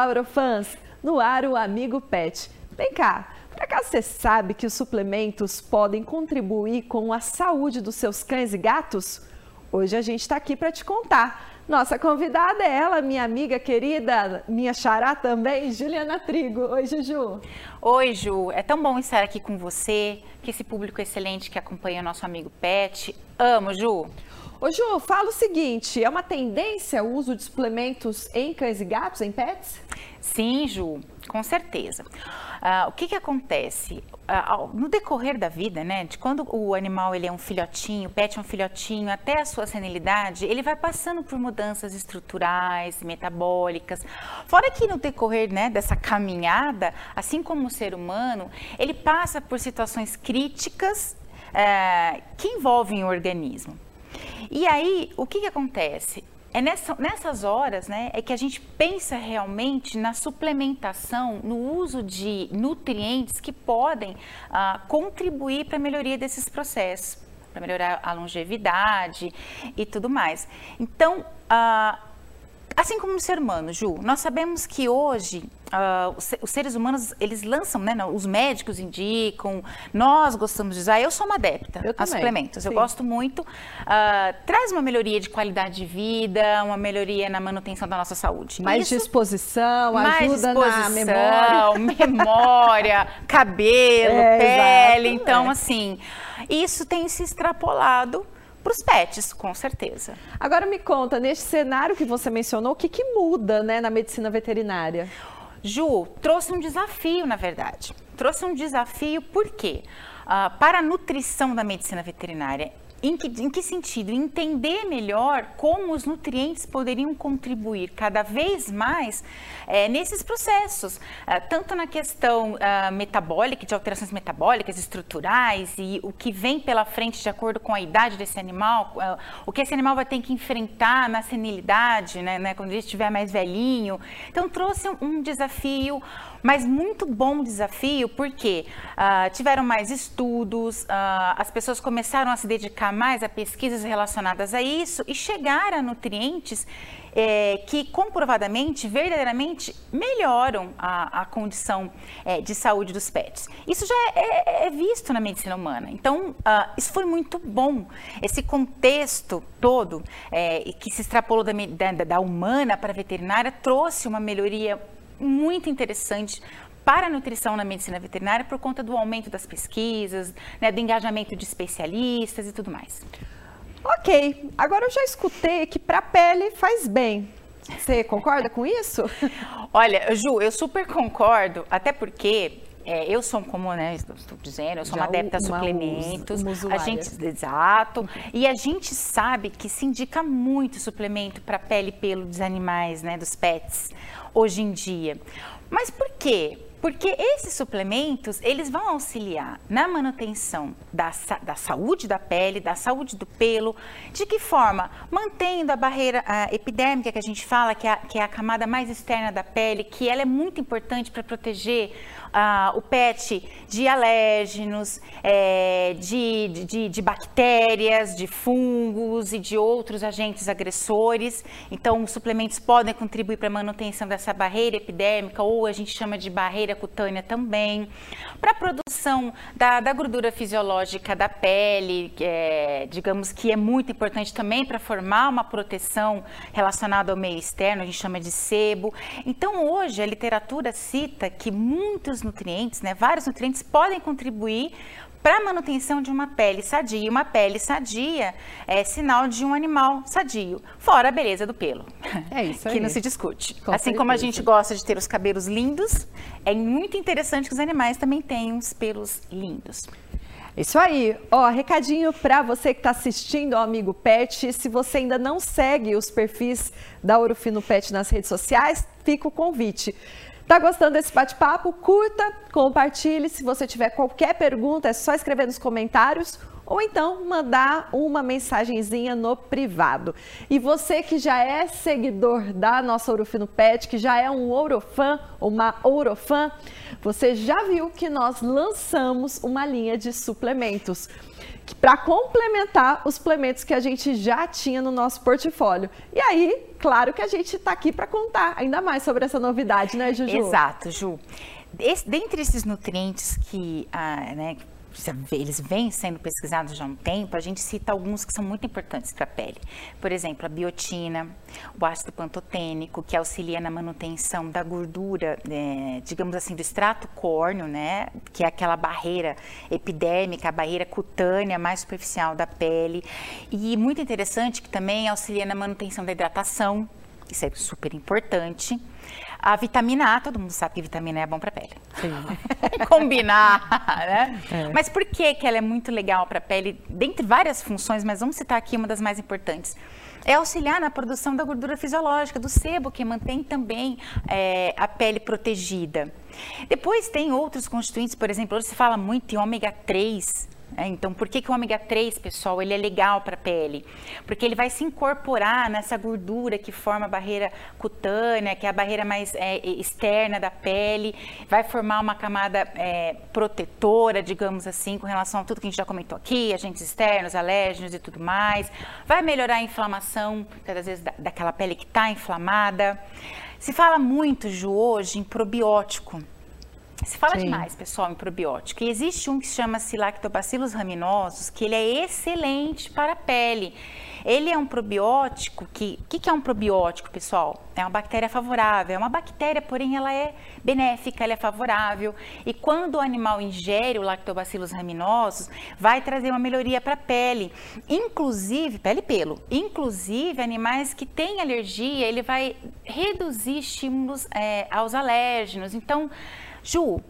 Olá, Eurofãs! No ar, o Amigo Pet. Vem cá, por acaso você sabe que os suplementos podem contribuir com a saúde dos seus cães e gatos? Hoje a gente está aqui para te contar. Nossa convidada é ela, minha amiga querida, minha xará também, Juliana Trigo. Oi, Juju. Oi, Ju. É tão bom estar aqui com você, que esse público excelente que acompanha o nosso amigo Pet. Amo, Ju. Ô Ju, fala o seguinte, é uma tendência o uso de suplementos em cães e gatos, em pets? Sim, Ju, com certeza. Uh, o que que acontece? Uh, no decorrer da vida, né, de quando o animal ele é um filhotinho, o pet é um filhotinho, até a sua senilidade, ele vai passando por mudanças estruturais, metabólicas. Fora que no decorrer né, dessa caminhada, assim como o ser humano, ele passa por situações críticas uh, que envolvem o organismo. E aí, o que, que acontece? É nessa, nessas horas né, é que a gente pensa realmente na suplementação, no uso de nutrientes que podem ah, contribuir para a melhoria desses processos, para melhorar a longevidade e tudo mais. Então, ah, Assim como no ser humano, Ju, nós sabemos que hoje uh, os, seres humanos, eles lançam, né, os médicos indicam, nós gostamos de usar, eu sou uma adepta eu a suplementos, sim. eu gosto muito, uh, traz uma melhoria de qualidade de vida, uma melhoria na manutenção da nossa saúde. Mais Isso, disposição, mais ajuda disposição, na memória. memória, cabelo, é, pele, exatamente. então assim, isso tem se extrapolado para os pets, com certeza. Agora me conta, neste cenário que você mencionou, o que, que muda né, na medicina veterinária? Ju, trouxe um desafio, na verdade. Trouxe um desafio porque uh, para a nutrição da medicina veterinária em que, em que sentido? Entender melhor como os nutrientes poderiam contribuir cada vez mais é, nesses processos, é, tanto na questão uh, metabólica, de alterações metabólicas, estruturais e o que vem pela frente de acordo com a idade desse animal, uh, o que esse animal vai ter que enfrentar na senilidade, né, né, quando ele estiver mais velhinho. Então, trouxe um, um desafio mas muito bom desafio porque uh, tiveram mais estudos, uh, as pessoas começaram a se dedicar mais a pesquisas relacionadas a isso e chegar a nutrientes é, que comprovadamente, verdadeiramente melhoram a, a condição é, de saúde dos pets. Isso já é, é, é visto na medicina humana. Então, uh, isso foi muito bom. Esse contexto todo, é, que se extrapolou da, da, da humana para a veterinária, trouxe uma melhoria muito interessante para a nutrição na medicina veterinária por conta do aumento das pesquisas, né, do engajamento de especialistas e tudo mais. Ok, agora eu já escutei que para a pele faz bem. Você concorda com isso? Olha, Ju, eu super concordo, até porque é, eu sou, como né, estou dizendo, eu sou Já uma adepta a suplementos. Uma a gente, exato. E a gente sabe que se indica muito suplemento para pele e pelo dos animais, né, dos pets hoje em dia. Mas por quê? Porque esses suplementos, eles vão auxiliar na manutenção da, da saúde da pele, da saúde do pelo. De que forma? Mantendo a barreira a epidérmica que a gente fala, que é, a, que é a camada mais externa da pele, que ela é muito importante para proteger ah, o PET de alérgenos, é, de, de, de, bactérias, de fungos e de outros agentes agressores. Então, os suplementos podem contribuir para a manutenção dessa barreira epidérmica, ou a gente chama de barreira cutânea também. Para a produção da, da, gordura fisiológica da pele, é, digamos que é muito importante também para formar uma proteção relacionada ao meio externo, a gente chama de sebo. Então, hoje, a literatura cita que muitos nutrientes, né, vários nutrientes podem contribuir para manutenção de uma pele sadia. Uma pele sadia é sinal de um animal sadio, fora a beleza do pelo. É isso aí. que não se discute. Com assim certeza. como a gente gosta de ter os cabelos lindos, é muito interessante que os animais também tenham os pelos lindos. Isso aí. Ó, recadinho para você que está assistindo ao Amigo Pet. Se você ainda não segue os perfis da Orofino Pet nas redes sociais, fica o convite. Tá gostando desse bate-papo? Curta, compartilhe. Se você tiver qualquer pergunta, é só escrever nos comentários ou então mandar uma mensagenzinha no privado. E você que já é seguidor da nossa Ourofino Pet, que já é um ourofã, uma ourofã, você já viu que nós lançamos uma linha de suplementos para complementar os suplementos que a gente já tinha no nosso portfólio. E aí, claro que a gente está aqui para contar ainda mais sobre essa novidade, né, Juju? Exato, Ju. Esse, dentre esses nutrientes que, ah, né, eles vêm sendo pesquisados já há um tempo, a gente cita alguns que são muito importantes para a pele. Por exemplo, a biotina, o ácido pantotênico, que auxilia na manutenção da gordura, é, digamos assim, do extrato córneo, né, que é aquela barreira epidérmica, a barreira cutânea mais superficial da pele. E muito interessante que também auxilia na manutenção da hidratação, isso é super importante. A vitamina A, todo mundo sabe que vitamina A é bom para a pele. Sim. Combinar, né? É. Mas por que, que ela é muito legal para a pele? Dentre várias funções, mas vamos citar aqui uma das mais importantes é auxiliar na produção da gordura fisiológica, do sebo, que mantém também é, a pele protegida. Depois tem outros constituintes, por exemplo, hoje se fala muito em ômega 3, é, então, por que, que o ômega 3, pessoal, ele é legal para a pele? Porque ele vai se incorporar nessa gordura que forma a barreira cutânea, que é a barreira mais é, externa da pele, vai formar uma camada é, protetora, digamos assim, com relação a tudo que a gente já comentou aqui, agentes externos, alérgenos e tudo mais. Vai melhorar a inflamação, às vezes, da, daquela pele que está inflamada. Se fala muito, Ju, hoje em probiótico. Se fala Sim. demais, pessoal, em probiótico. E existe um que se chama-se Lactobacillus raminosus, que ele é excelente para a pele. Ele é um probiótico que... O que, que é um probiótico, pessoal? É uma bactéria favorável. É uma bactéria, porém, ela é benéfica, ela é favorável. E quando o animal ingere o Lactobacillus raminosus, vai trazer uma melhoria para a pele. Inclusive, pele e pelo. Inclusive, animais que têm alergia, ele vai reduzir estímulos é, aos alérgenos. Então... Ju,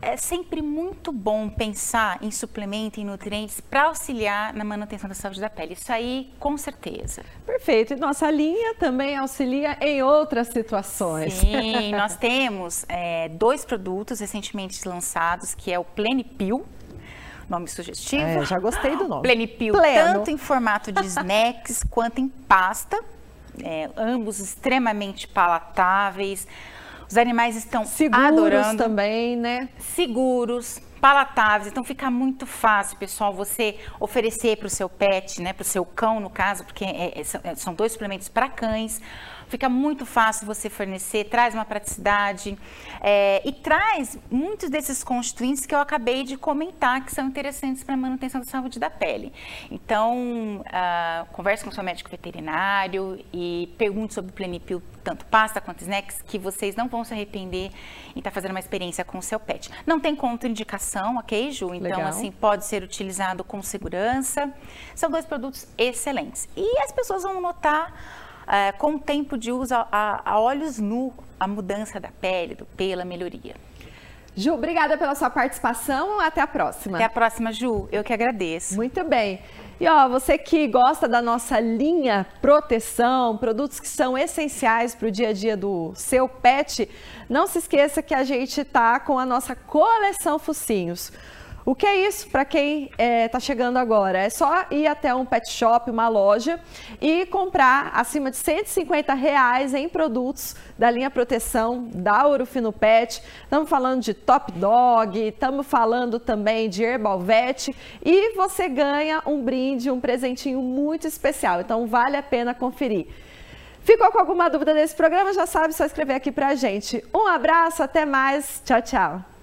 é sempre muito bom pensar em suplemento, em nutrientes para auxiliar na manutenção da saúde da pele. Isso aí, com certeza. Perfeito. E nossa linha também auxilia em outras situações. Sim, nós temos é, dois produtos recentemente lançados, que é o Plenipil, nome sugestivo. É, já gostei do nome. Plenipil, Pleno. tanto em formato de snacks quanto em pasta. É, ambos extremamente palatáveis os animais estão Seguros adorando. também, né? Seguros, palatáveis. Então fica muito fácil, pessoal, você oferecer para o seu pet, né, para o seu cão, no caso, porque é, é, são dois suplementos para cães fica muito fácil você fornecer, traz uma praticidade é, e traz muitos desses constituintes que eu acabei de comentar que são interessantes para a manutenção da saúde da pele. Então, uh, converse com seu médico veterinário e pergunte sobre o Plenipil, tanto pasta quanto snacks, que vocês não vão se arrepender em estar tá fazendo uma experiência com o seu pet. Não tem contraindicação, ok, Ju? Então, Legal. assim, pode ser utilizado com segurança. São dois produtos excelentes. E as pessoas vão notar é, com o tempo de uso a, a olhos nu, a mudança da pele, do pelo, a melhoria. Ju, obrigada pela sua participação. Até a próxima. Até a próxima, Ju. Eu que agradeço. Muito bem. E ó, você que gosta da nossa linha proteção, produtos que são essenciais para o dia a dia do seu pet, não se esqueça que a gente tá com a nossa coleção Focinhos. O que é isso para quem está é, tá chegando agora? É só ir até um pet shop, uma loja e comprar acima de 150 reais em produtos da linha proteção da Urufino Pet. Estamos falando de Top Dog, estamos falando também de Herbal Vet e você ganha um brinde, um presentinho muito especial. Então vale a pena conferir. Ficou com alguma dúvida desse programa? Já sabe, só escrever aqui para a gente. Um abraço, até mais. Tchau, tchau.